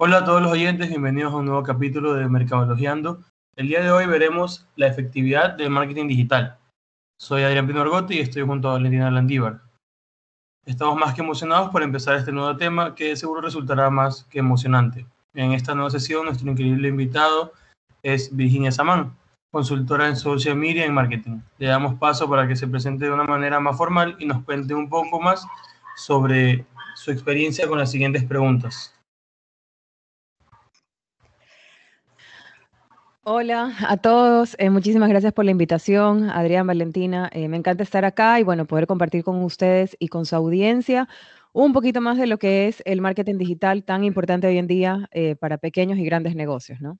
Hola a todos los oyentes, bienvenidos a un nuevo capítulo de Mercadologiando. El día de hoy veremos la efectividad del marketing digital. Soy Adrián Pinorgotti y estoy junto a Valentina Landívar. Estamos más que emocionados por empezar este nuevo tema que seguro resultará más que emocionante. En esta nueva sesión, nuestro increíble invitado es Virginia Samán, consultora en social media y marketing. Le damos paso para que se presente de una manera más formal y nos cuente un poco más sobre su experiencia con las siguientes preguntas. Hola a todos, eh, muchísimas gracias por la invitación, Adrián, Valentina. Eh, me encanta estar acá y bueno, poder compartir con ustedes y con su audiencia un poquito más de lo que es el marketing digital tan importante hoy en día eh, para pequeños y grandes negocios, ¿no?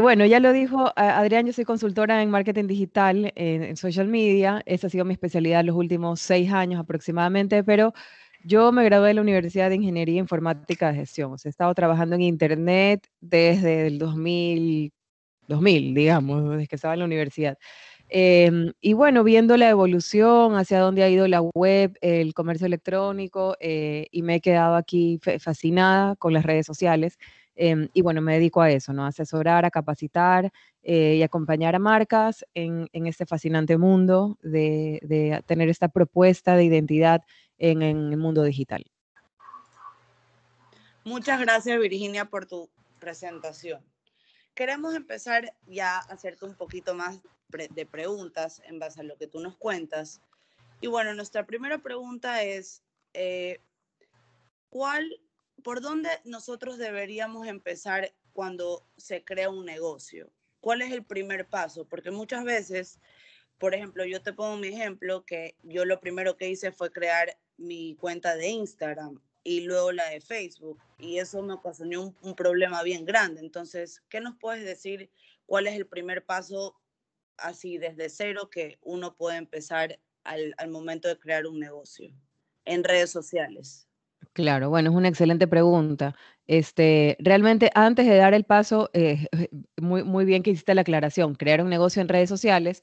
bueno, ya lo dijo Adrián, yo soy consultora en marketing digital en, social media. Esa ha sido mi especialidad los últimos seis años aproximadamente, pero yo me gradué de la Universidad de Ingeniería Informática de Gestión. He estado trabajando en Internet desde el 2000, 2000 digamos, desde que estaba en la universidad. Em, y bueno, viendo la evolución, hacia dónde ha ido la web, el comercio electrónico, eh, y me he quedado aquí fascinada con las redes sociales. Em, y bueno, me dedico a eso, ¿no? Asesorar, a capacitar eh, y acompañar a marcas en, este fascinante mundo de, tener esta propuesta de identidad en, en el mundo digital. Muchas gracias, Virginia, por tu presentación queremos empezar ya a hacerte un poquito más de preguntas en base a lo que tú nos cuentas. Y bueno, nuestra primera pregunta es, eh, ¿cuál, por dónde nosotros deberíamos empezar cuando se crea un negocio? ¿Cuál es el primer paso? Porque muchas veces, por ejemplo, yo te pongo mi ejemplo, que yo lo primero que hice fue crear mi cuenta de Instagram y luego la de Facebook. Y eso me ocasionó un, problema bien grande. Entonces, ¿qué nos puedes decir? ¿Cuál es el primer paso así desde cero que uno puede empezar al, momento de crear un negocio en redes sociales? Claro, bueno, es una excelente pregunta. Este, realmente antes de dar el paso, eh, muy, muy bien que hiciste la aclaración, crear un negocio en redes sociales,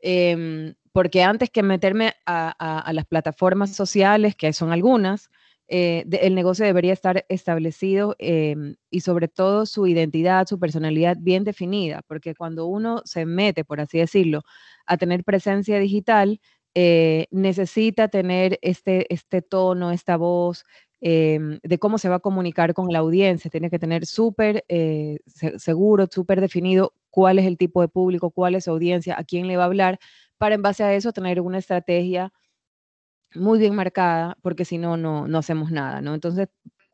em, porque antes que meterme a, las plataformas sociales, que son algunas, eh, el negocio debería estar establecido em, y sobre todo su identidad, su personalidad bien definida, porque cuando uno se mete, por así decirlo, a tener presencia digital, eh, necesita tener este, este tono, esta voz, em, de cómo se va a comunicar con la audiencia. Tiene que tener súper eh, seguro, súper definido cuál es el tipo de público, cuál es su audiencia, a quién le va a hablar, para en base a eso tener una estrategia muy bien marcada, porque si no, no hacemos nada, ¿no? Entonces,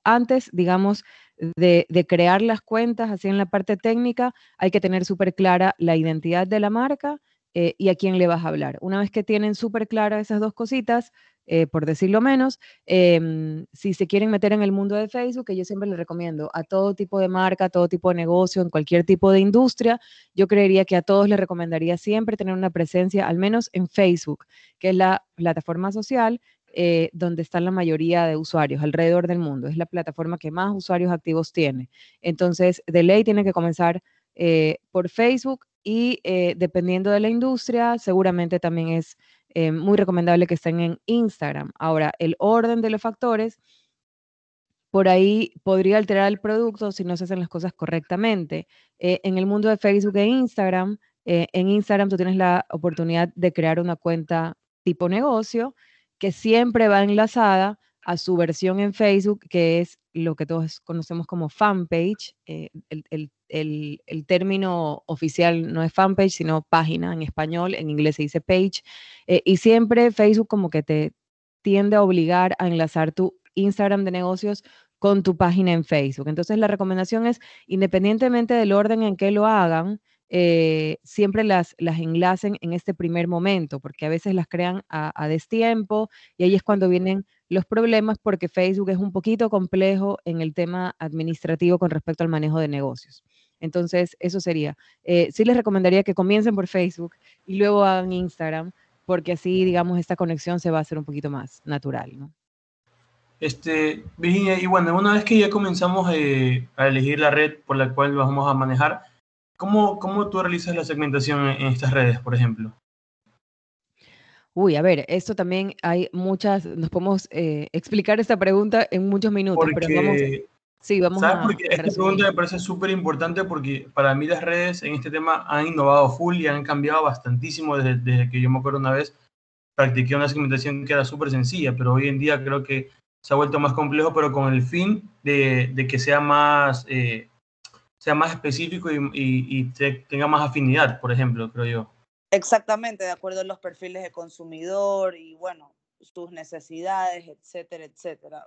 antes, digamos, de, crear las cuentas, así en la parte técnica, hay que tener súper clara la identidad de la marca eh, y a quién le vas a hablar. Una vez que tienen súper claras esas dos cositas, eh, por decirlo menos. Em, si se quieren meter en el mundo de Facebook, que yo siempre les recomiendo a todo tipo de marca, a todo tipo de negocio, en cualquier tipo de industria, yo creería que a todos les recomendaría siempre tener una presencia, al menos en Facebook, que es la plataforma social eh, donde están la mayoría de usuarios alrededor del mundo. Es la plataforma que más usuarios activos tiene. Entonces, de ley tiene que comenzar eh, por Facebook y dependiendo de la industria, seguramente también es eh, muy recomendable que estén en Instagram. Ahora, el orden de los factores, por ahí podría alterar el producto si no se hacen las cosas correctamente. Eh, en el mundo de Facebook e Instagram, eh, en Instagram tú tienes la oportunidad de crear una cuenta tipo negocio que siempre va enlazada a su versión en Facebook, que es lo que todos conocemos como fanpage. el, el, el, término oficial no es fanpage, sino página en español, en inglés se dice page, eh, y siempre Facebook como que te tiende a obligar a enlazar tu Instagram de negocios con tu página en Facebook. Entonces la recomendación es, independientemente del orden en que lo hagan, eh, siempre las, las enlacen en este primer momento, porque a veces las crean a, a destiempo y ahí es cuando vienen los problemas porque Facebook es un poquito complejo en el tema administrativo con respecto al manejo de negocios. Entonces, eso sería. Eh, sí les recomendaría que comiencen por Facebook y luego hagan Instagram, porque así, digamos, esta conexión se va a hacer un poquito más natural, ¿no? Este, Virginia, y bueno, una vez que ya comenzamos eh, a elegir la red por la cual vamos a manejar, ¿cómo, cómo tú realizas la segmentación en, estas redes, por ejemplo? Uy, a ver, esto también hay muchas, nos podemos eh, explicar esta pregunta en muchos minutos, pero vamos, Sí, vamos ¿Sabes? a. Porque esta resumir. pregunta me parece súper importante porque para mí las redes en este tema han innovado full y han cambiado bastantísimo desde, desde que yo me acuerdo una vez practiqué una segmentación que era súper sencilla, pero hoy en día creo que se ha vuelto más complejo, pero con el fin de, de que sea más, eh, sea más específico y, y- y te- tenga más afinidad, por ejemplo, creo yo. Exactamente, de acuerdo a los perfiles de consumidor y bueno, sus necesidades, etcétera, etcétera.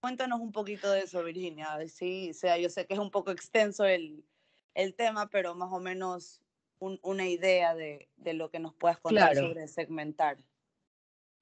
Cuéntanos un poquito de eso, Virginia. Sí, o sea, yo sé que es un poco extenso el, el tema, pero más o menos un- una idea de, de lo que nos puedas contar Claro. sobre segmentar.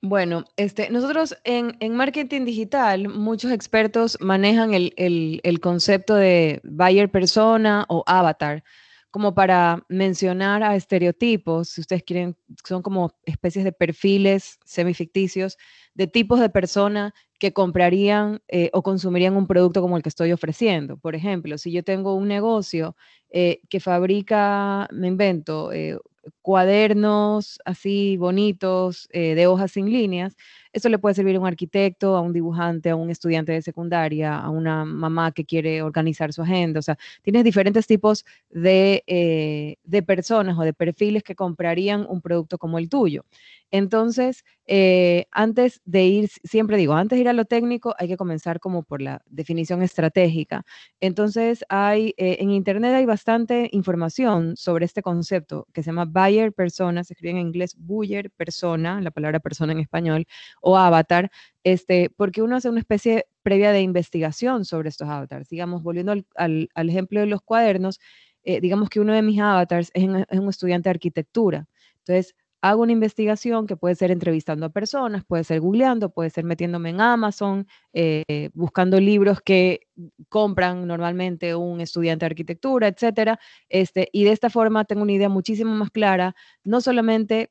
Bueno, este, nosotros en, en marketing digital, muchos expertos manejan el, el- el concepto de buyer persona o avatar, como para mencionar a estereotipos, si ustedes quieren, son como especies de perfiles semificticios de tipos de persona que comprarían eh, o consumirían un producto como el que estoy ofreciendo. Por ejemplo, si yo tengo un negocio eh, que fabrica, me invento, eh, cuadernos así bonitos eh, de hojas sin líneas. Eso le puede servir a un arquitecto, a un dibujante, a un estudiante de secundaria, a una mamá que quiere organizar su agenda. O sea, tienes diferentes tipos de, eh, de personas o de perfiles que comprarían un producto como el tuyo. Entonces, eh, antes de ir, siempre digo, antes de ir a lo técnico, hay que comenzar como por la definición estratégica. Entonces, hay, en Internet hay bastante información sobre este concepto que se llama buyer persona, se escribe en inglés buyer persona, la palabra persona en español, o avatar, este, porque uno hace una especie previa de investigación sobre estos avatars. Digamos, volviendo al, al- ejemplo de los cuadernos, eh, digamos que uno de mis avatars es, es un estudiante de arquitectura. Entonces, hago una investigación que puede ser entrevistando a personas, puede ser googleando, puede ser metiéndome en Amazon, eh, buscando libros que compran normalmente un estudiante de arquitectura, etcétera. Este, y de esta forma tengo una idea muchísimo más clara, no solamente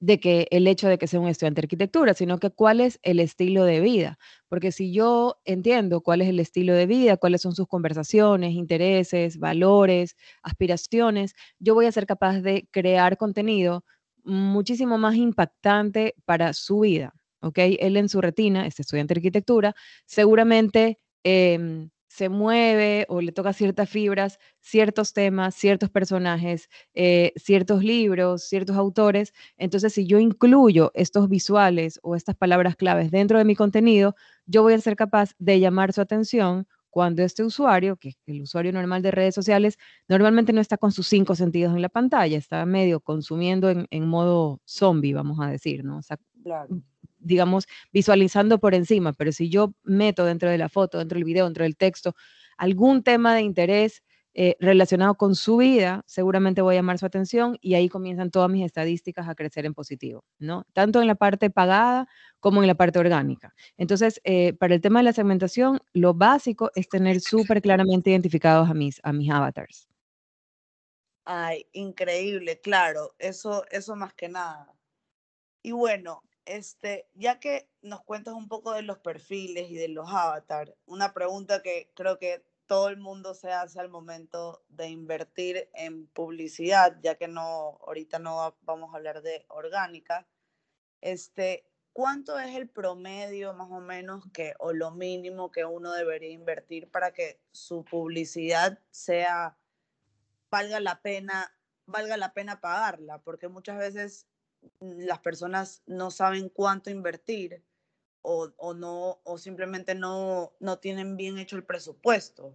de que el hecho de que sea un estudiante de arquitectura, sino que cuál es el estilo de vida. Porque si yo entiendo cuál es el estilo de vida, cuáles son sus conversaciones, intereses, valores, aspiraciones, yo voy a ser capaz de crear contenido muchísimo más impactante para su vida. ¿Ok? Él en su retina, este estudiante de arquitectura, seguramente em, se mueve o le toca ciertas fibras, ciertos temas, ciertos personajes, eh, ciertos libros, ciertos autores. Entonces, si yo incluyo estos visuales o estas palabras claves dentro de mi contenido, yo voy a ser capaz de llamar su atención cuando este usuario, que es el usuario normal de redes sociales, normalmente no está con sus cinco sentidos en la pantalla, está medio consumiendo en, en modo zombie, vamos a decir, ¿no? O sea, Claro. digamos, visualizando por encima, pero si yo meto dentro de la foto, dentro del video, dentro del texto, algún tema de interés eh, relacionado con su vida, seguramente voy a llamar su atención y ahí comienzan todas mis estadísticas a crecer en positivo, ¿no? Tanto en la parte pagada como en la parte orgánica. Entonces, eh, para el tema de la segmentación, lo básico es tener súper claramente identificados a mis, a mis avatars. Ay, increíble, claro, eso, eso más que nada. Y bueno, este, ya que nos cuentas un poco de los perfiles y de los avatars, una pregunta que creo que todo el mundo se hace al momento de invertir en publicidad, ya que no, ahorita no va- vamos a hablar de orgánica, este, ¿cuánto es el promedio más o menos que, o lo mínimo que uno debería invertir para que su publicidad sea valga la pena, valga la pena pagarla, porque muchas veces mm, las personas no saben cuánto invertir o, o no, o simplemente no, no tienen bien hecho el presupuesto.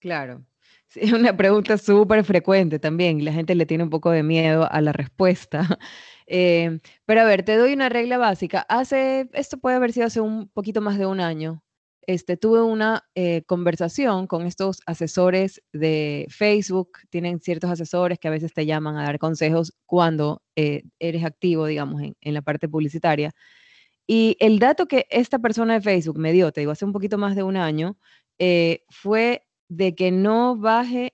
Claro. Sí, es una pregunta súper frecuente también y la gente le tiene un poco de miedo a la respuesta. Eh, pero a ver, te doy una regla básica. Hace, esto puede haber sido hace un poquito más de un año. Este, tuve una eh, conversación con estos asesores de Facebook. Tienen ciertos asesores que a veces te llaman a dar consejos cuando eh, eres activo, digamos, en, la parte publicitaria. Y el dato que esta persona de Facebook me dio, te digo, hace un poquito más de un año, fue de que no baje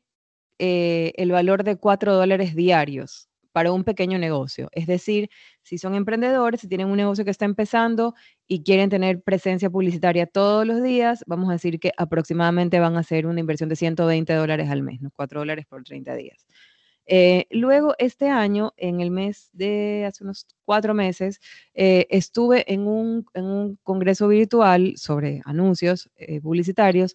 eh, el valor de 4 dólares diarios para un pequeño negocio. Es decir, si son emprendedores, si tienen un negocio que está empezando y quieren tener presencia publicitaria todos los días, vamos a decir que aproximadamente van a hacer una inversión de 120 dólares al mes, ¿no? 4 dólares por 30 días. Eh, luego, este año, en el mes de hace unos cuatro meses, eh, estuve en un, en un, congreso virtual sobre anuncios publicitarios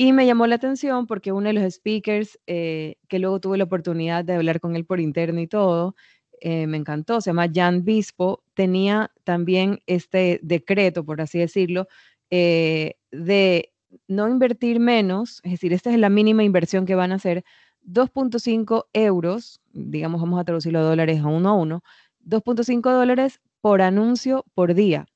y me llamó la atención porque uno de los speakers, que luego tuve la oportunidad de hablar con él por interno y todo, me encantó, se llama Jan Bispo, tenía también este decreto, por así decirlo, de no invertir menos, es decir, esta es la mínima inversión que van a hacer, 2.5 euros, digamos, vamos a traducirlo a dólares a uno a uno, 2.5 dólares por anuncio por día.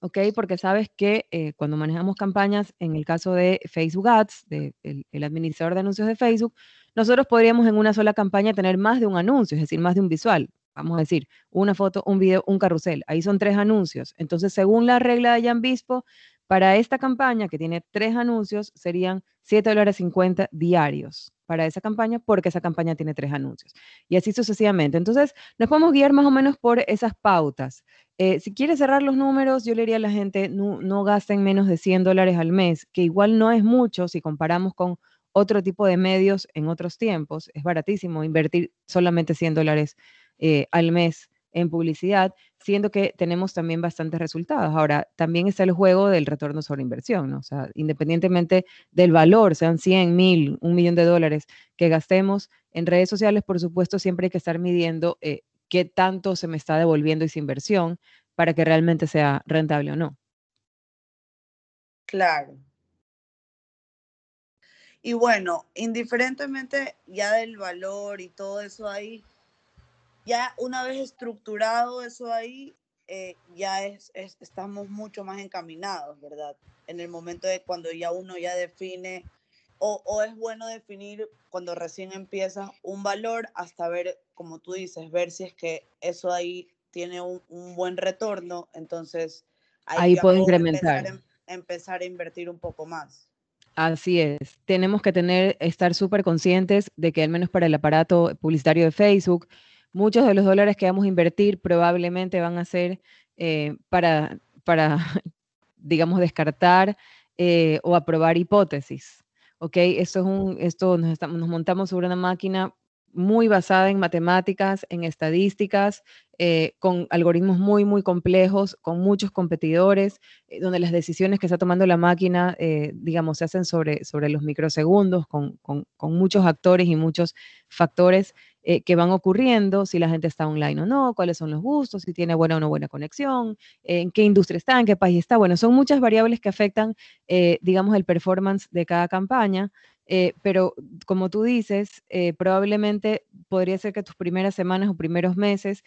¿Ok? Porque sabes que eh, cuando manejamos campañas, en el caso de Facebook Ads, de el, administrador de anuncios de Facebook, nosotros podríamos en una sola campaña tener más de un anuncio, es decir, más de un visual. Vamos a decir, una foto, un video, un carrusel. Ahí son tres anuncios. Entonces, según la regla de Jan Bispo, para esta campaña, que tiene tres anuncios, serían 7 dólares 50 diarios para esa campaña porque esa campaña tiene tres anuncios. Y así sucesivamente. Entonces, nos podemos guiar más o menos por esas pautas. Eh, si quieres cerrar los números, yo le diría a la gente, no, no gasten menos de 100 dólares al mes, que igual no es mucho si comparamos con otro tipo de medios en otros tiempos. Es baratísimo invertir solamente 100 dólares eh, al mes en publicidad, siendo que tenemos también bastantes resultados. Ahora, también está el juego del retorno sobre inversión, ¿no? O sea, independientemente del valor, sean 100, 1000, un millón de dólares que gastemos en redes sociales, por supuesto, siempre hay que estar midiendo eh, qué tanto se me está devolviendo esa inversión para que realmente sea rentable o no. Claro. Y bueno, indiferentemente ya del valor y todo eso ahí, ya una vez estructurado eso ahí, eh, ya es, estamos mucho más encaminados, ¿verdad? En el momento de cuando ya uno ya define, o, o es bueno definir cuando recién empieza un valor hasta ver, como tú dices, ver si es que eso ahí tiene un, un buen retorno, entonces ahí puedo incrementar. Empezar, empezar a invertir un poco más. Así es. Tenemos que tener, estar súper conscientes de que al menos para el aparato publicitario de Facebook, muchos de los dólares que vamos a invertir probablemente van a ser eh, para, para, digamos, descartar eh, o aprobar hipótesis. ¿Ok? Esto, es un, esto nos, nos montamos sobre una máquina muy basada en matemáticas, en estadísticas, eh, con algoritmos muy, muy complejos, con muchos competidores, donde las decisiones que está tomando la máquina, digamos, se hacen sobre, sobre los microsegundos, con, con, con, muchos actores y muchos factores eh, que van ocurriendo, si la gente está online o no, cuáles son los gustos, si tiene buena o no buena conexión, en qué industria está, en qué país está. Bueno, son muchas variables que afectan, eh, digamos, el performance de cada campaña. Eh, pero como tú dices, probablemente podría ser que tus primeras semanas o primeros meses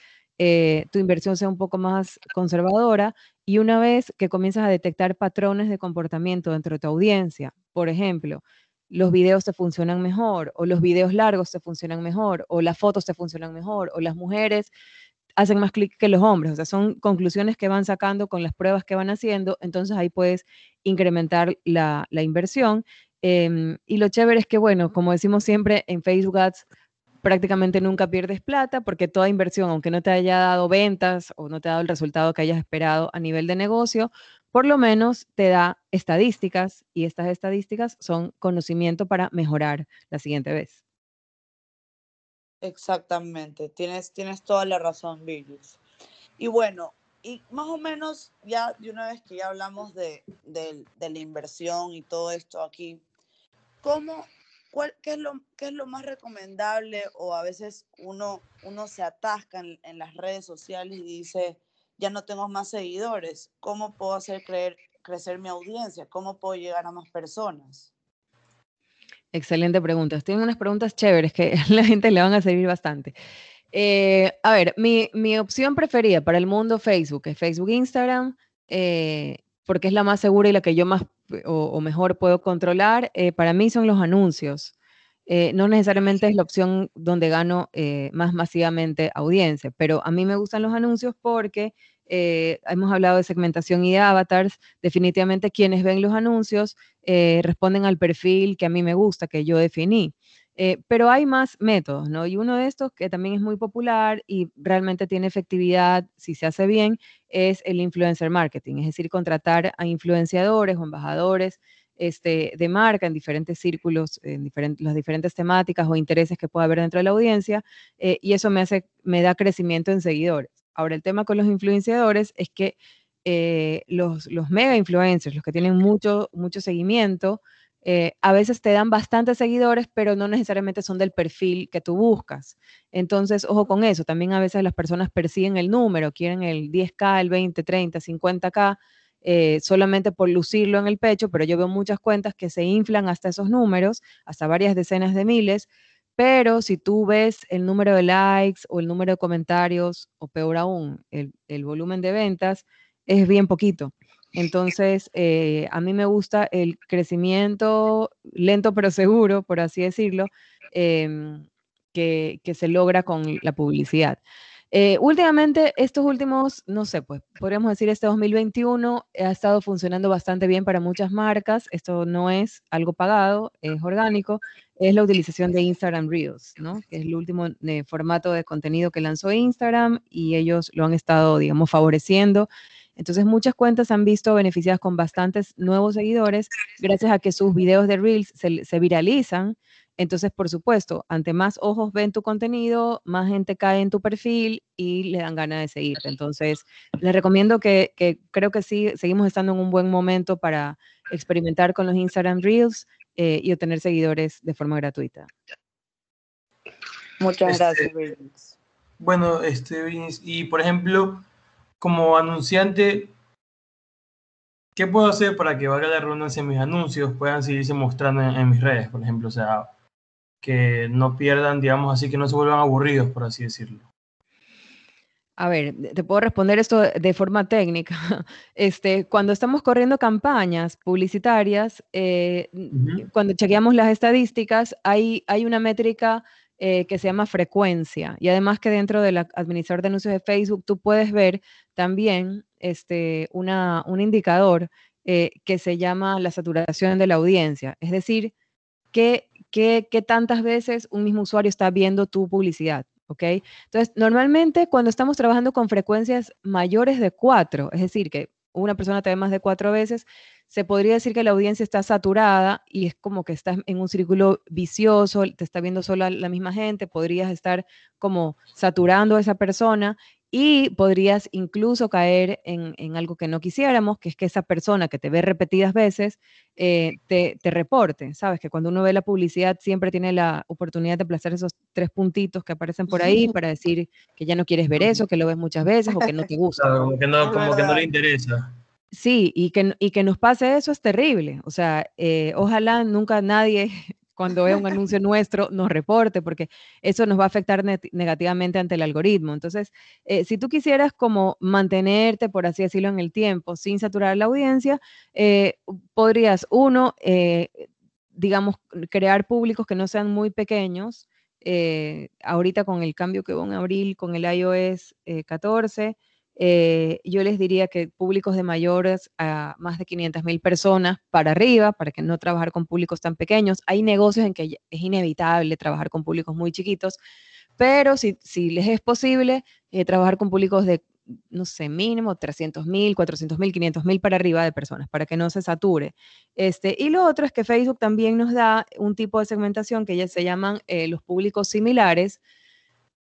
tu inversión sea un poco más conservadora y una vez que comienzas a detectar patrones de comportamiento dentro de tu audiencia, por ejemplo, los videos te funcionan mejor, o los videos largos te funcionan mejor, o las fotos te funcionan mejor, o las mujeres hacen más clic que los hombres. O sea, son conclusiones que van sacando con las pruebas que van haciendo, entonces ahí puedes incrementar la, inversión. Em, y lo chévere es que, bueno, como decimos siempre, en Facebook Ads prácticamente nunca pierdes plata porque toda inversión, aunque no te haya dado ventas o no te ha dado el resultado que hayas esperado a nivel de negocio, por lo menos te da estadísticas y estas estadísticas son conocimiento para mejorar la siguiente vez. Exactamente, tienes, tienes toda la razón, Virgis. Y bueno, y más o menos ya de una vez que ya hablamos de, la inversión y todo esto aquí, ¿cómo, cuál, qué, es lo, qué es lo más recomendable o a veces uno, uno se atasca en las redes sociales y dice, ya no tengo más seguidores. ¿Cómo puedo hacer creer, crecer mi audiencia? ¿Cómo puedo llegar a más personas? Excelente pregunta. Tengo unas preguntas chéveres que a la gente le van a servir bastante. Eh, a ver, mi, opción preferida para el mundo Facebook es Facebook Instagram, eh, porque es la más segura y la que yo más o, mejor puedo controlar. Eh, para mí son los anuncios. no necesariamente es la opción donde gano más masivamente audiencia, pero a mí me gustan los anuncios porque eh, hemos hablado de segmentación y de avatars, definitivamente quienes ven los anuncios eh, responden al perfil que a mí me gusta, que yo definí. Eh, pero hay más métodos, ¿no? Y uno de estos que también es muy popular y realmente tiene efectividad si se hace bien es el influencer marketing, es decir, contratar a influenciadores o embajadores este, de marca en diferentes círculos, en las diferentes temáticas o intereses que pueda haber dentro de la audiencia, eh, y eso me, hace, me da crecimiento en seguidores. Ahora, el tema con los influenciadores es que eh, los, mega influencers, los que tienen mucho, mucho seguimiento, eh, a veces te dan bastantes seguidores, pero no necesariamente son del perfil que tú buscas. Entonces, ojo con eso. También a veces las personas persiguen el número, quieren el 10K, el 20, 30, 50K, solamente por lucirlo en el pecho, pero yo veo muchas cuentas que se inflan hasta esos números, hasta varias decenas de miles. Pero si tú ves el número de likes o el número de comentarios, o peor aún, el, el volumen de ventas, es bien poquito. Entonces, eh, a mí me gusta el crecimiento lento pero seguro, por así decirlo, em, que, se logra con la publicidad. Eh, últimamente, estos últimos, no sé, pues podríamos decir este 2021 ha estado funcionando bastante bien para muchas marcas. Esto no es algo pagado, es orgánico. Es la utilización de Instagram Reels, ¿no? Que es el último eh, formato de contenido que lanzó Instagram y ellos lo han estado, digamos, favoreciendo entonces muchas cuentas han visto beneficiadas con bastantes nuevos seguidores gracias a que sus videos de Reels se, viralizan. Entonces, por supuesto, ante más ojos ven tu contenido, más gente cae en tu perfil y le dan ganas de seguirte. Entonces, les recomiendo que, creo que sí, seguimos estando en un buen momento para experimentar con los Instagram Reels eh, y obtener seguidores de forma gratuita. Muchas este, gracias, Bueno, este, y por ejemplo, como anunciante, ¿qué puedo hacer para que valga la redundancia en mis anuncios puedan seguirse mostrando en, mis redes, por ejemplo? O sea, que no pierdan, digamos así, que no se vuelvan aburridos, por así decirlo. A ver, te puedo responder esto de forma técnica. Este, cuando estamos corriendo campañas publicitarias, eh, cuando chequeamos las estadísticas, hay, hay una métrica eh, que se llama frecuencia. Y además que dentro del administrador de anuncios de Facebook tú puedes ver también este, una, un indicador eh, que se llama la saturación de la audiencia. Es decir, qué, qué, tantas veces un mismo usuario está viendo tu publicidad. ¿ok? Entonces, normalmente cuando estamos trabajando con frecuencias mayores de cuatro, es decir, que una persona te ve más de cuatro veces, se podría decir que la audiencia está saturada y es como que estás en un círculo vicioso, te está viendo solo la misma gente, podrías estar como saturando a esa persona y podrías incluso caer en, algo que no quisiéramos, que es que esa persona que te ve repetidas veces eh, te, reporte, ¿sabes? Que cuando uno ve la publicidad siempre tiene la oportunidad de aplazar esos tres puntitos que aparecen por ahí para decir que ya no quieres ver eso, que lo ves muchas veces o que no te gusta. como que no, como que no le interesa. Sí, y que, y que nos pase eso es terrible. O sea, eh, ojalá nunca nadie cuando vea un anuncio nuestro nos reporte, porque eso nos va a afectar negativamente ante el algoritmo. Entonces, eh, si tú quisieras como mantenerte, por así decirlo, en el tiempo sin saturar la audiencia, eh, podrías, uno, digamos, crear públicos que no sean muy pequeños. ahorita con el cambio que hubo en abril con el iOS 14, eh, yo les diría que públicos de mayores a más de 500 mil personas para arriba, para que no trabajar con públicos tan pequeños. Hay negocios en que es inevitable trabajar con públicos muy chiquitos, pero si, les es posible eh, trabajar con públicos de, no sé, mínimo 300 mil, 400 mil, 500 mil para arriba de personas, para que no se sature. Este, y lo otro es que Facebook también nos da un tipo de segmentación que ya se llaman eh, los públicos similares,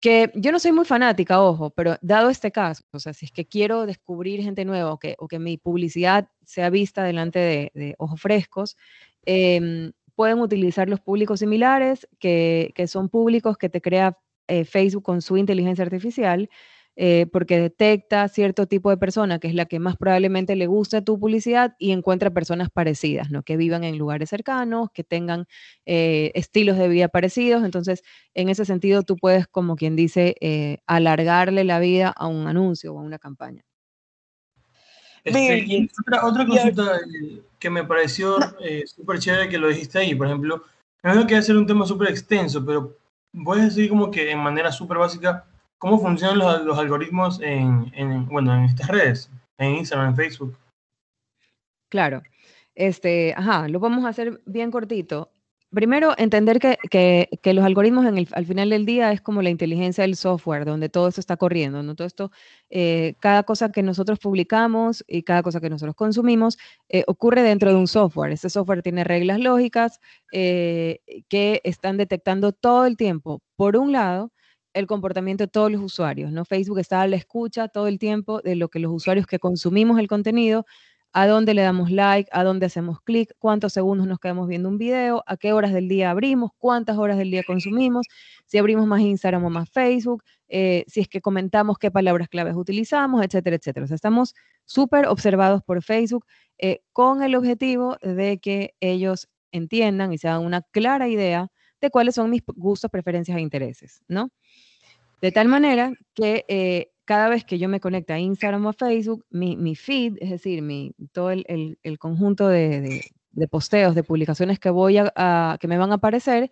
que yo no soy muy fanática, ojo, pero dado este caso, o sea, si es que quiero descubrir gente nueva o que, o que mi publicidad sea vista delante de, ojos frescos, em, pueden utilizar los públicos similares, que, que son públicos que te crea eh, Facebook con su inteligencia artificial eh, porque detecta cierto tipo de persona que es la que más probablemente le gusta tu publicidad y encuentra personas parecidas, ¿no? Que vivan en lugares cercanos, que tengan eh, estilos de vida parecidos. Entonces, en ese sentido, tú puedes, como quien dice, eh, alargarle la vida a un anuncio o a una campaña. Este, otra, otra cosita que me pareció súper chévere que lo dijiste ahí, por ejemplo, no que hacer un tema súper extenso, pero puedes decir como que en manera súper básica ¿Cómo funcionan los, algoritmos en, bueno, en estas redes? En Instagram, en Facebook. Claro. Este, ajá, lo vamos a hacer bien cortito. primero, entender que, los algoritmos al final del día es como la inteligencia del software, donde todo esto está corriendo, ¿no? Todo esto, eh, cada cosa que nosotros publicamos y cada cosa que nosotros consumimos eh, ocurre dentro de un software. Ese software tiene reglas lógicas eh, que están detectando todo el tiempo, por un lado, el comportamiento de todos los usuarios, ¿no? Facebook está a la escucha todo el tiempo de lo que los usuarios que consumimos el contenido a dónde le damos like, a dónde hacemos clic, cuántos segundos nos quedamos viendo un video, a qué horas del día abrimos, cuántas horas del día consumimos, si abrimos más Instagram o más Facebook, eh, si es que comentamos qué palabras claves utilizamos, etcétera, etcétera. O sea, estamos súper observados por Facebook eh, con el objetivo de que ellos entiendan y se hagan una clara idea de cuáles son mis gustos, preferencias e intereses, ¿no? De tal manera que eh, cada vez que yo me conecte a Instagram o a Facebook, mi, feed, es decir, mi, todo el, conjunto de, posteos, de publicaciones que, voy a, que me van a aparecer,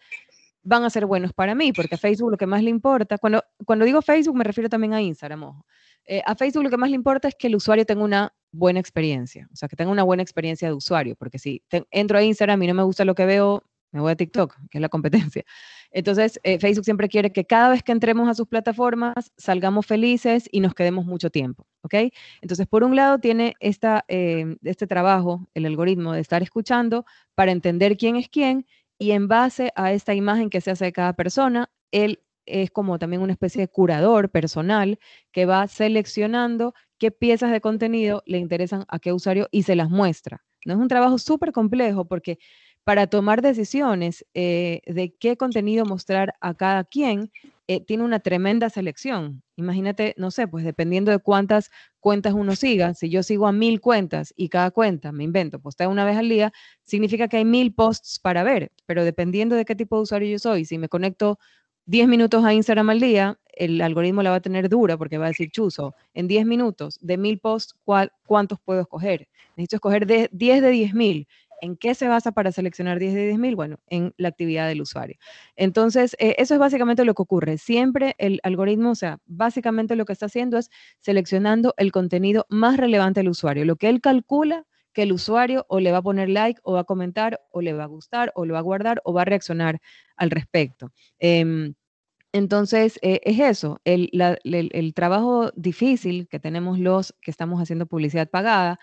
van a ser buenos para mí, porque a Facebook lo que más le importa, cuando, cuando digo Facebook me refiero también a Instagram, ojo. Eh, a Facebook lo que más le importa es que el usuario tenga una buena experiencia, o sea, que tenga una buena experiencia de usuario, porque si entro a Instagram y no me gusta lo que veo, me voy a TikTok, que es la competencia. Entonces, eh, Facebook siempre quiere que cada vez que entremos a sus plataformas salgamos felices y nos quedemos mucho tiempo, ¿ok? Entonces, por un lado, tiene esta, eh, este trabajo, el algoritmo de estar escuchando para entender quién es quién y en base a esta imagen que se hace de cada persona, él es como también una especie de curador personal que va seleccionando qué piezas de contenido le interesan a qué usuario y se las muestra. No es un trabajo súper complejo porque para tomar decisiones eh, de qué contenido mostrar a cada quien, eh, tiene una tremenda selección. Imagínate, no sé, pues dependiendo de cuántas cuentas uno siga, si yo sigo a mil cuentas y cada cuenta, me invento, postea una vez al día, significa que hay mil posts para ver, pero dependiendo de qué tipo de usuario yo soy, si me conecto 10 minutos a Instagram al día, el algoritmo la va a tener dura porque va a decir, chuzo, en 10 minutos de mil posts, ¿cuántos puedo escoger? Necesito escoger de 10 de 10 mil. ¿En qué se basa para seleccionar 10 de 10.000? Bueno, en la actividad del usuario. Entonces, eh, eso es básicamente lo que ocurre. Siempre el algoritmo, o sea, básicamente lo que está haciendo es seleccionando el contenido más relevante al usuario. Lo que él calcula que el usuario o le va a poner like o va a comentar o le va a gustar o le va a guardar o va a reaccionar al respecto. Em, entonces, eh, es eso, el, trabajo difícil que tenemos los que estamos haciendo publicidad pagada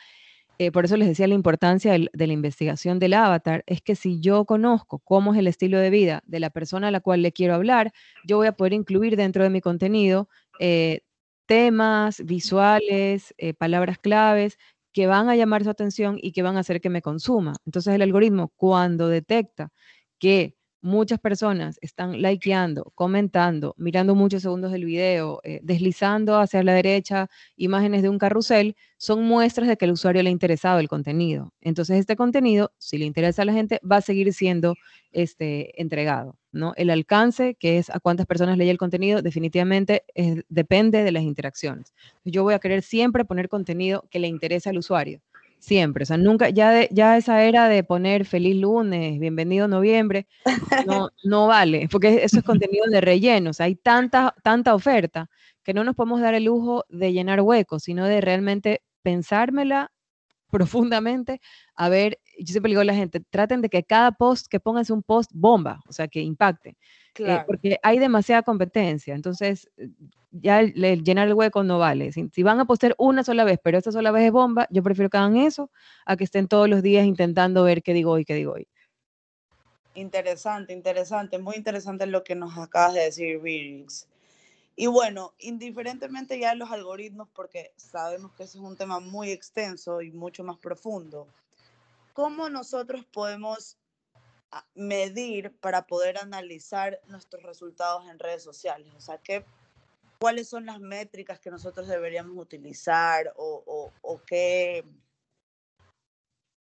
eh, por eso les decía la importancia de la investigación del avatar, es que si yo conozco cómo es el estilo de vida de la persona a la cual le quiero hablar, yo voy a poder incluir dentro de mi contenido eh, temas, visuales, eh, palabras claves que van a llamar su atención y que van a hacer que me consuma. Entonces el algoritmo cuando detecta que muchas personas están likeando, comentando, mirando muchos segundos del video, eh, deslizando hacia la derecha imágenes de un carrusel, son muestras de que el usuario le ha interesado el contenido. Entonces, este contenido, si le interesa a la gente, va a seguir siendo este, entregado. ¿no? El alcance, que es a cuántas personas lee el contenido, definitivamente depende de las interacciones. Yo voy a querer siempre poner contenido que le interese al usuario. Siempre, o sea, nunca, ya, ya esa era de poner feliz lunes, bienvenido noviembre, no, no vale, porque eso es contenido de relleno, o sea, hay tanta, tanta oferta que no nos podemos dar el lujo de llenar huecos, sino de realmente pensármela profundamente, a ver, yo siempre digo a la gente, traten de que cada post que pongan sea un post bomba, o sea, que impacte. Eh, porque hay demasiada competencia, entonces eh, ya llenar el hueco no vale. Si, van a postear una sola vez, pero esta sola vez es bomba, yo prefiero que hagan eso a que estén todos los días intentando ver qué digo hoy, qué digo hoy. Interesante, interesante, muy interesante lo que nos acabas de decir, Virix. Y bueno, indiferentemente ya de los algoritmos, porque sabemos que ese es un tema muy extenso y mucho más profundo, ¿cómo nosotros podemos medir para poder analizar nuestros resultados en redes sociales? O sea, ¿qué, ¿cuáles son las métricas que nosotros deberíamos utilizar o, o, qué,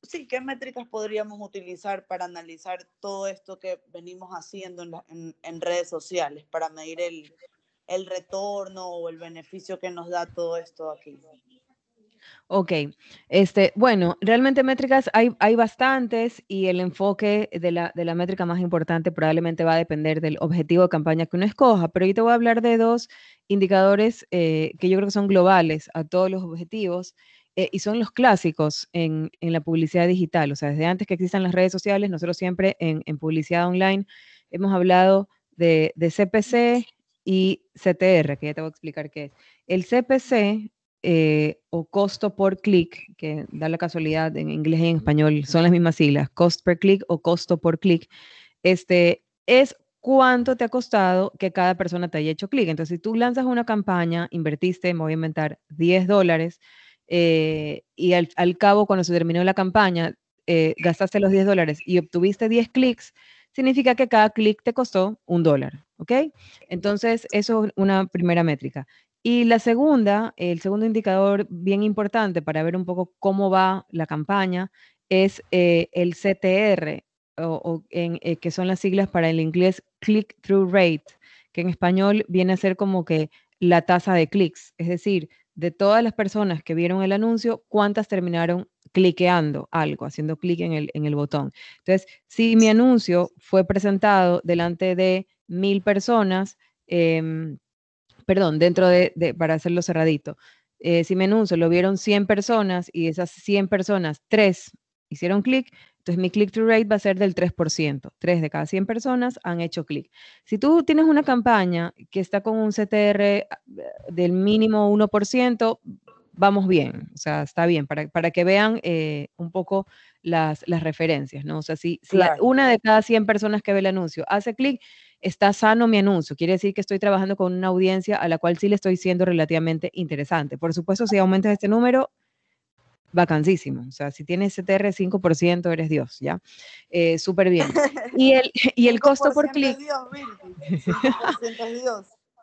sí, qué métricas podríamos utilizar para analizar todo esto que venimos haciendo en, en, redes sociales, para medir el, el retorno o el beneficio que nos da todo esto aquí? Ok, este, bueno, realmente métricas hay, hay bastantes y el enfoque de la, de la, métrica más importante probablemente va a depender del objetivo de campaña que uno escoja, pero yo te voy a hablar de dos indicadores eh, que yo creo que son globales a todos los objetivos eh, y son los clásicos en, la publicidad digital. O sea, desde antes que existan las redes sociales, nosotros siempre en, publicidad online hemos hablado de, CPC y CTR, que ya te voy a explicar qué es. El CPC eh, o costo por clic, que da la casualidad en inglés y en español, son las mismas siglas, cost per click o costo por clic, este, es cuánto te ha costado que cada persona te haya hecho clic. Entonces, si tú lanzas una campaña, invertiste, me voy a inventar 10 dólares, eh, y al, cabo, cuando se terminó la campaña, eh, gastaste los 10 dólares y obtuviste 10 clics, significa que cada clic te costó un dólar, ¿ok? Entonces, eso es una primera métrica. Y la segunda, el segundo indicador bien importante para ver un poco cómo va la campaña es eh, el CTR, o, que son las siglas para el inglés Click-Through Rate, que en español viene a ser como que la tasa de clics, es decir, de todas las personas que vieron el anuncio, cuántas terminaron cliqueando algo, haciendo clic en el, en el botón. Entonces, si mi anuncio fue presentado delante de mil personas, em, perdón, dentro de, para hacerlo cerradito, eh, si mi anuncio lo vieron 100 personas y esas 100 personas, 3 hicieron clic, entonces mi click-through rate va a ser del 3%. 3 de cada 100 personas han hecho clic. Si tú tienes una campaña que está con un CTR eh, del mínimo 1%, vamos bien, o sea, está bien, para, para que vean eh, un poco las, las, referencias, ¿no? O sea, si, una de cada 100 personas que ve el anuncio hace clic, está sano mi anuncio. Quiere decir que estoy trabajando con una audiencia a la cual sí le estoy siendo relativamente interesante. Por supuesto, si aumentas este número, vacancísimo. O sea, si tienes CTR 5%, eres Dios, ¿ya? Eh, Súper bien. Y el, y el costo por clic.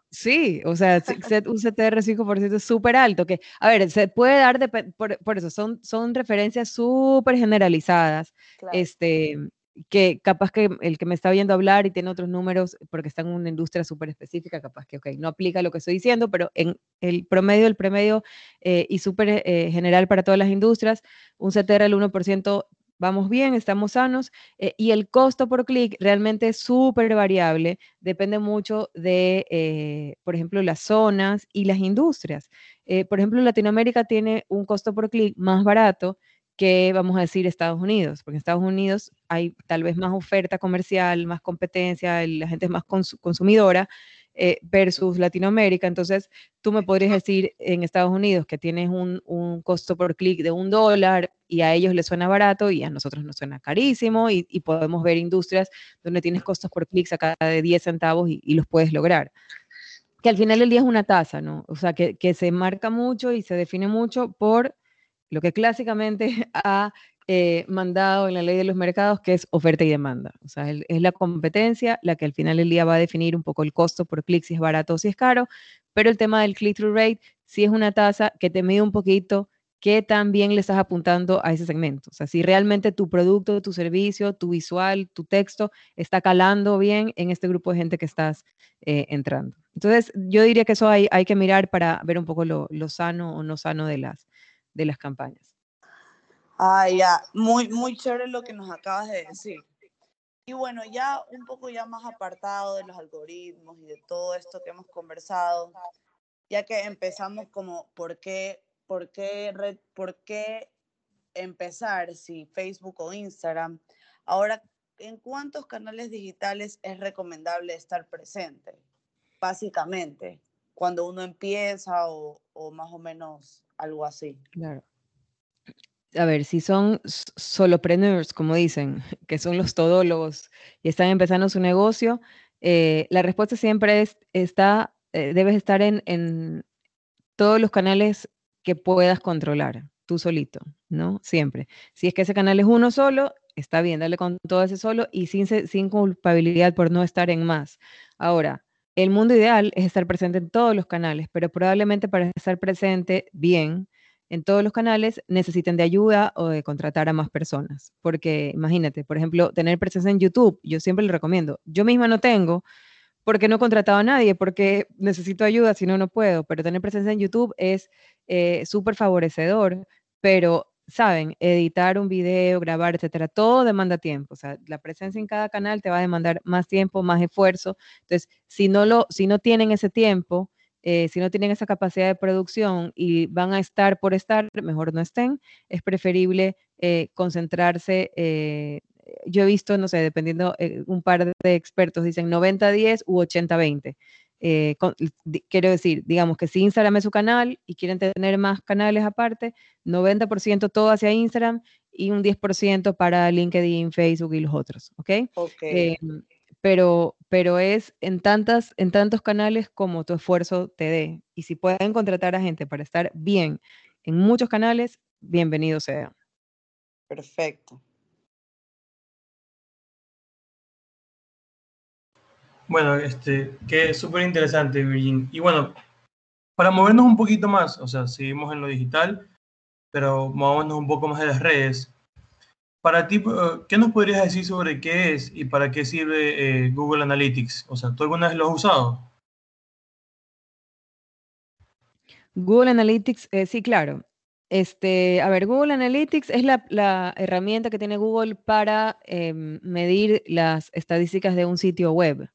Sí, o sea, un CTR 5% es súper alto, que, a ver, se puede dar, de, por, por, eso, son, son referencias súper generalizadas, este, que capaz que el que me está viendo hablar y tiene otros números, porque está en una industria súper específica, capaz que, ok, no aplica lo que estoy diciendo, pero en el promedio, el promedio eh, y súper eh, general para todas las industrias, un CTR del 1%, vamos bien, estamos sanos, eh, y el costo por clic realmente es súper variable, depende mucho de, por ejemplo, las zonas y las industrias. por ejemplo, Latinoamérica tiene un costo por clic más barato, que vamos a decir Estados Unidos, porque Estados Unidos hay tal vez más oferta comercial, más competencia, la gente es más consumidora eh, versus Latinoamérica. Entonces, tú me podrías decir en Estados Unidos que tienes un, costo por clic de un dólar y a ellos les suena barato y a nosotros nos suena carísimo y, podemos ver industrias donde tienes costos por clics acá de 10 centavos y, los puedes lograr que al final del día es una tasa, ¿no? O sea, que, que se marca mucho y se define mucho por lo que clásicamente ha eh, mandado en la ley de los mercados, que es oferta y demanda. O sea, es la competencia la que al final del día va a definir un poco el costo por clic, si es barato o si es caro, pero el tema del click-through rate sí es una tasa que te mide un poquito qué tan bien le estás apuntando a ese segmento. O sea, si realmente tu producto, tu servicio, tu visual, tu texto está calando bien en este grupo de gente que estás eh, entrando. Entonces, yo diría que eso hay, hay que mirar para ver un poco lo, lo sano o no sano de las, de las campañas. Ah, ya, muy, muy chévere lo que nos acabas de decir. Y bueno, ya un poco ya más apartado de los algoritmos y de todo esto que hemos conversado, ya que empezamos como, ¿por qué, por qué, por qué empezar si Facebook o Instagram? Ahora, ¿en cuántos canales digitales es recomendable estar presente? Básicamente, cuando uno empieza o, o más o menos algo así. Claro. A ver, si son solopreneurs, como dicen, que son los todólogos y están empezando su negocio, eh, la respuesta siempre es, está, eh, debes estar en, en todos los canales que puedas controlar, tú solito, ¿no? Siempre. Si es que ese canal es uno solo, está bien, dale con todo ese solo y sin, sin culpabilidad por no estar en más. Ahora, el mundo ideal es estar presente en todos los canales, pero probablemente para estar presente bien en todos los canales necesiten de ayuda o de contratar a más personas. Porque imagínate, por ejemplo, tener presencia en YouTube, yo siempre le recomiendo. Yo misma no tengo porque no he contratado a nadie, porque necesito ayuda, si no, no puedo. Pero tener presencia en YouTube es eh, súper favorecedor, pero saben, editar un video, grabar, etcétera, todo demanda tiempo. O sea, la presencia en cada canal te va a demandar más tiempo, más esfuerzo. Entonces, si no lo, si no tienen ese tiempo eh, si no tienen esa capacidad de producción y van a estar por estar, mejor no estén. Es preferible eh, concentrarse. Eh, yo he visto, no sé, dependiendo, un par de expertos dicen 90-10 u 80-20. quiero decir, digamos que si Instagram es su canal y quieren tener más canales aparte, 90% todo hacia Instagram y un 10% para LinkedIn, Facebook y los otros, ¿ok? okay pero, pero es en, tantas, en tantos canales como tu esfuerzo te dé. Y si pueden contratar a gente para estar bien en muchos canales, bienvenido sea. Perfecto. Bueno, este, que súper interesante, Virgin. Y bueno, para movernos un poquito más, o sea, seguimos en lo digital, pero movámonos un poco más de las redes. Para ti, eh, ¿qué nos podrías decir sobre qué es y para qué sirve eh, Google Analytics? O sea, ¿tú alguna vez lo has usado? Google Analytics, eh, sí, claro. Este, a ver, Google Analytics es la, herramienta que tiene Google para em, medir las estadísticas de un sitio web.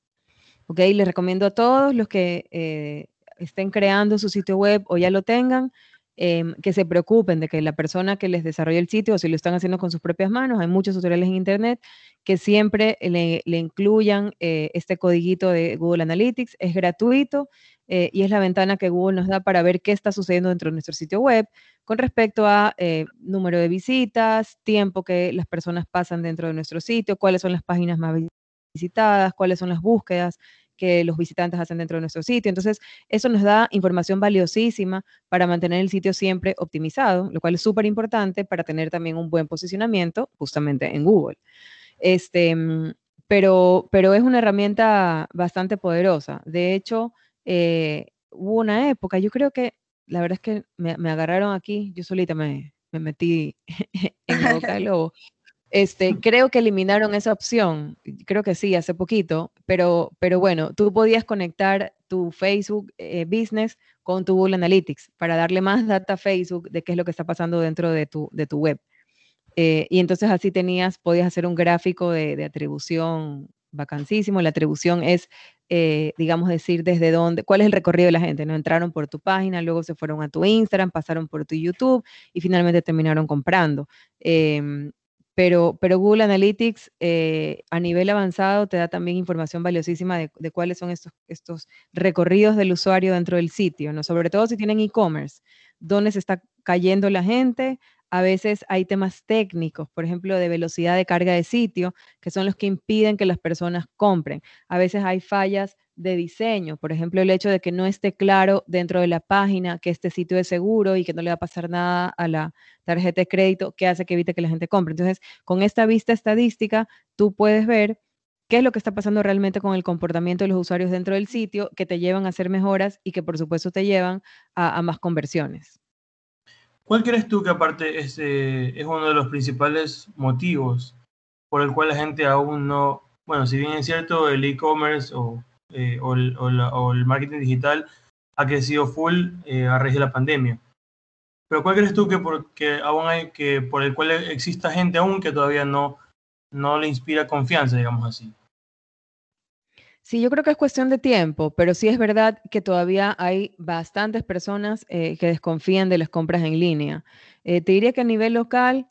¿Ok? Les recomiendo a todos los que estén creando su sitio web o ya lo tengan, Em, que se preocupen de que la persona que les desarrolle el sitio, o si lo están haciendo con sus propias manos, hay muchos tutoriales en Internet, que siempre le, incluyan eh, este codiguito de Google Analytics. Es gratuito eh, y es la ventana que Google nos da para ver qué está sucediendo dentro de nuestro sitio web con respecto a eh, número de visitas, tiempo que las personas pasan dentro de nuestro sitio, cuáles son las páginas más visitadas, cuáles son las búsquedas que los visitantes hacen dentro de nuestro sitio. Entonces, eso nos da información valiosísima para mantener el sitio siempre optimizado, lo cual es súper importante para tener también un buen posicionamiento justamente en Google. Este, mm, pero, pero es una herramienta bastante poderosa. De hecho, eh, hubo una época, yo creo que la verdad es que me, agarraron aquí, yo solita me, me metí en la boca del lobo, este, creo que eliminaron esa opción, creo que sí, hace poquito, pero, pero bueno, tú podías conectar tu Facebook eh, Business con tu Google Analytics para darle más data a Facebook de qué es lo que está pasando dentro de tu, de tu web. Eh, y entonces así tenías, podías hacer un gráfico de, atribución vacancísimo. La atribución es, eh, digamos, decir desde dónde, cuál es el recorrido de la gente. No entraron por tu página, luego se fueron a tu Instagram, pasaron por tu YouTube y finalmente terminaron comprando. Em, pero, pero Google Analytics eh, a nivel avanzado te da también información valiosísima de, cuáles son estos, estos recorridos del usuario dentro del sitio, ¿no? sobre todo si tienen e-commerce, dónde se está cayendo la gente. A veces hay temas técnicos, por ejemplo, de velocidad de carga de sitio, que son los que impiden que las personas compren. A veces hay fallas de diseño, por ejemplo, el hecho de que no esté claro dentro de la página que este sitio es seguro y que no le va a pasar nada a la tarjeta de crédito, que hace que evite que la gente compre. Entonces, con esta vista estadística, tú puedes ver qué es lo que está pasando realmente con el comportamiento de los usuarios dentro del sitio, que te llevan a hacer mejoras y que por supuesto te llevan a, más conversiones. ¿Cuál crees tú que aparte es, eh, es uno de los principales motivos por el cual la gente aún no, bueno, si bien es cierto, el e-commerce o eh, o, el, marketing digital ha crecido full eh, a raíz de la pandemia. Pero ¿cuál crees tú que, porque aún hay que por el cual exista gente aún que todavía no, no le inspira confianza, digamos así? Sí, yo creo que es cuestión de tiempo, pero sí es verdad que todavía hay bastantes personas eh, que desconfían de las compras en línea. te diría que a nivel local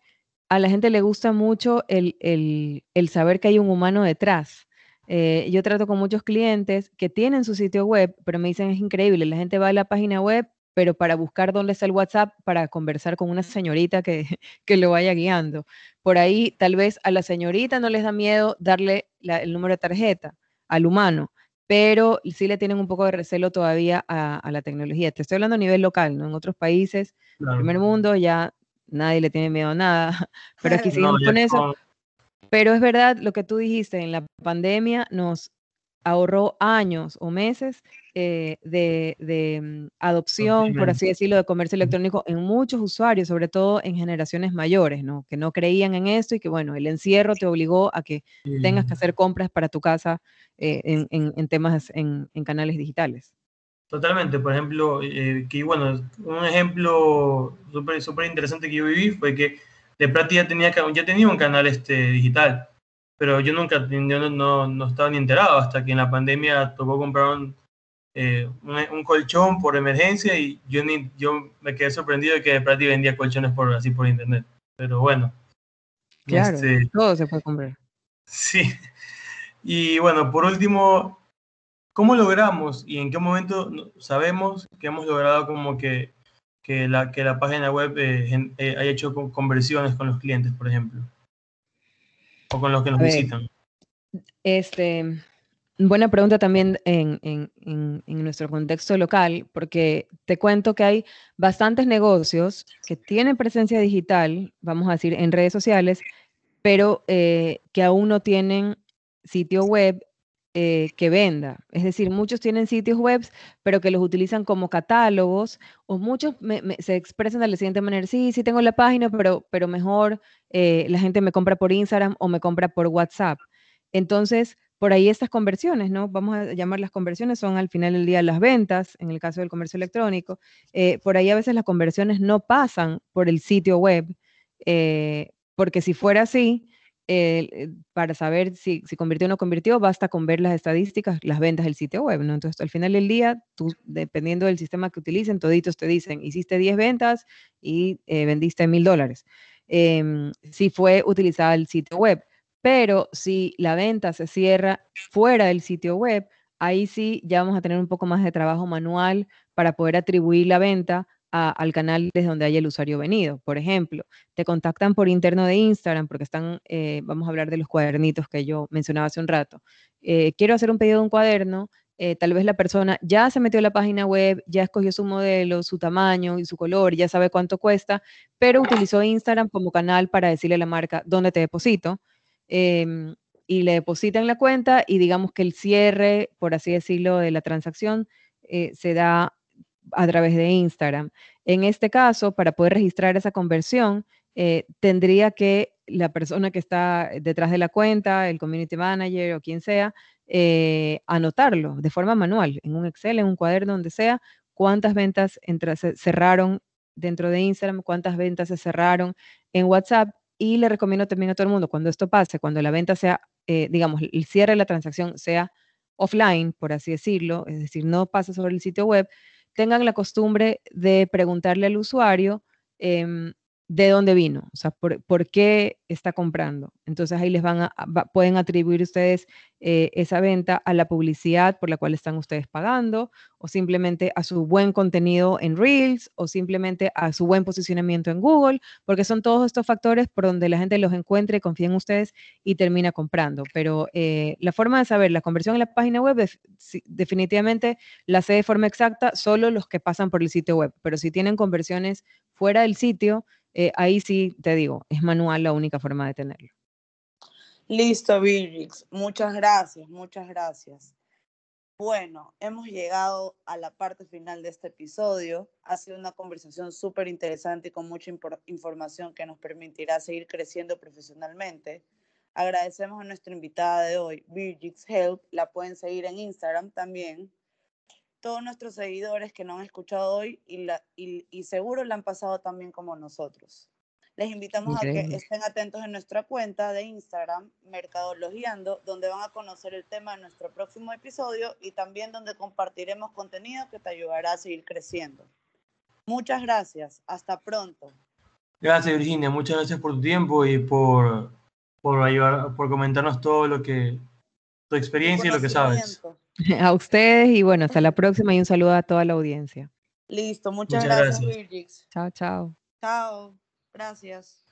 a la gente le gusta mucho el, el, el saber que hay un humano detrás. Eh, yo trato con muchos clientes que tienen su sitio web, pero me dicen es increíble, la gente va a la página web, pero para buscar dónde está el WhatsApp, para conversar con una señorita que, que lo vaya guiando. Por ahí tal vez a la señorita no les da miedo darle el número de tarjeta al humano, pero sí le tienen un poco de recelo todavía a, la tecnología. Te estoy hablando a nivel local, ¿no? En otros países, en el primer mundo, ya nadie le tiene miedo a nada, pero aquí seguimos con eso. Pero es verdad lo que tú dijiste, en la pandemia nos ahorró años o meses eh, de, mm, adopción, por así decirlo, de comercio electrónico en muchos usuarios, sobre todo en generaciones mayores, ¿no? Que no creían en esto y que, bueno, el encierro te obligó a que tengas que hacer compras para tu casa eh, en, temas, en, canales digitales. Totalmente, por ejemplo, eh, que bueno, un ejemplo súper interesante que yo viví fue que de práctica ya tenía, ya tenía un canal este, digital, pero yo nunca, yo no, no, estaba ni enterado hasta que en la pandemia tocó comprar eh, un, colchón por emergencia y yo, ni, yo me quedé sorprendido de que Prati vendía colchones por, así por internet. Pero bueno. Claro, este, todo se puede comprar. Sí. Y bueno, por último, ¿cómo logramos y en qué momento sabemos que hemos logrado como que, que, la, que la página web eh, eh, haya hecho conversiones con los clientes, por ejemplo? O con los que nos visitan. Este, Buena pregunta también en, nuestro contexto local, porque te cuento que hay bastantes negocios que tienen presencia digital, vamos a decir, en redes sociales, pero eh, que aún no tienen sitio web eh, que venda. Es decir, muchos tienen sitios web, pero que los utilizan como catálogos, o muchos se expresan de la siguiente manera, sí, sí tengo la página, pero, pero mejor eh, la gente me compra por Instagram o me compra por WhatsApp. Entonces, por ahí estas conversiones, ¿no? Vamos a llamar las conversiones, son al final del día las ventas, en el caso del comercio electrónico. Eh, por ahí a veces las conversiones no pasan por el sitio web, porque si fuera así, eh, para saber si, si, convirtió o no convirtió, basta con ver las estadísticas, las ventas del sitio web, ¿no? Entonces, al final del día, tú, dependiendo del sistema que utilicen, toditos te dicen, hiciste 10 ventas y vendiste mil dólares. Em, si fue utilizada el sitio web. Pero si la venta se cierra fuera del sitio web, ahí sí ya vamos a tener un poco más de trabajo manual para poder atribuir la venta al canal desde donde haya el usuario venido. Por ejemplo, te contactan por interno de Instagram porque están, eh, vamos a hablar de los cuadernitos que yo mencionaba hace un rato. Eh, quiero hacer un pedido de un cuaderno. Eh, tal vez la persona ya se metió a la página web, ya escogió su modelo, su tamaño y su color, ya sabe cuánto cuesta, pero utilizó Instagram como canal para decirle a la marca dónde te deposito. Em, y le depositan la cuenta y digamos que el cierre, por así decirlo, de la transacción se da a través de Instagram. En este caso, para poder registrar esa conversión, eh, tendría que la persona que está detrás de la cuenta, el community manager o quien sea, eh, anotarlo de forma manual, en un Excel, en un cuaderno, donde sea, cuántas ventas se cerraron dentro de Instagram, cuántas ventas se cerraron en WhatsApp y le recomiendo también a todo el mundo, cuando esto pase, cuando la venta sea, eh, digamos, el cierre de la transacción sea offline, por así decirlo, es decir, no pase sobre el sitio web, tengan la costumbre de preguntarle al usuario em, de dónde vino, o sea, por, qué está comprando. Entonces ahí les van a, pueden atribuir ustedes eh, esa venta a la publicidad por la cual están ustedes pagando, o simplemente a su buen contenido en Reels, o simplemente a su buen posicionamiento en Google, porque son todos estos factores por donde la gente los encuentra y confía en ustedes y termina comprando. Pero eh, la forma de saber la conversión en la página web definitivamente la sé de forma exacta solo los que pasan por el sitio web, pero si tienen conversiones fuera del sitio, eh, ahí sí te digo, es manual la única forma de tenerlo. Listo, Virgix. Muchas gracias, muchas gracias. Bueno, hemos llegado a la parte final de este episodio. Ha sido una conversación súper interesante y con mucha información que nos permitirá seguir creciendo profesionalmente. Agradecemos a nuestra invitada de hoy, Virgix Help. La pueden seguir en Instagram también todos nuestros seguidores que no han escuchado hoy y, la, y, seguro la han pasado también como nosotros. Les invitamos a que estén atentos en nuestra cuenta de Instagram, Mercadologiando, donde van a conocer el tema de nuestro próximo episodio y también donde compartiremos contenido que te ayudará a seguir creciendo. Muchas gracias. Hasta pronto. Gracias, Virginia. Muchas gracias por tu tiempo y por, por, ayudar, por comentarnos todo lo que, tu experiencia y lo que sabes. A ustedes y bueno, hasta la próxima y un saludo a toda la audiencia. Listo, muchas, gracias, gracias. Chao, chao. Chao, gracias.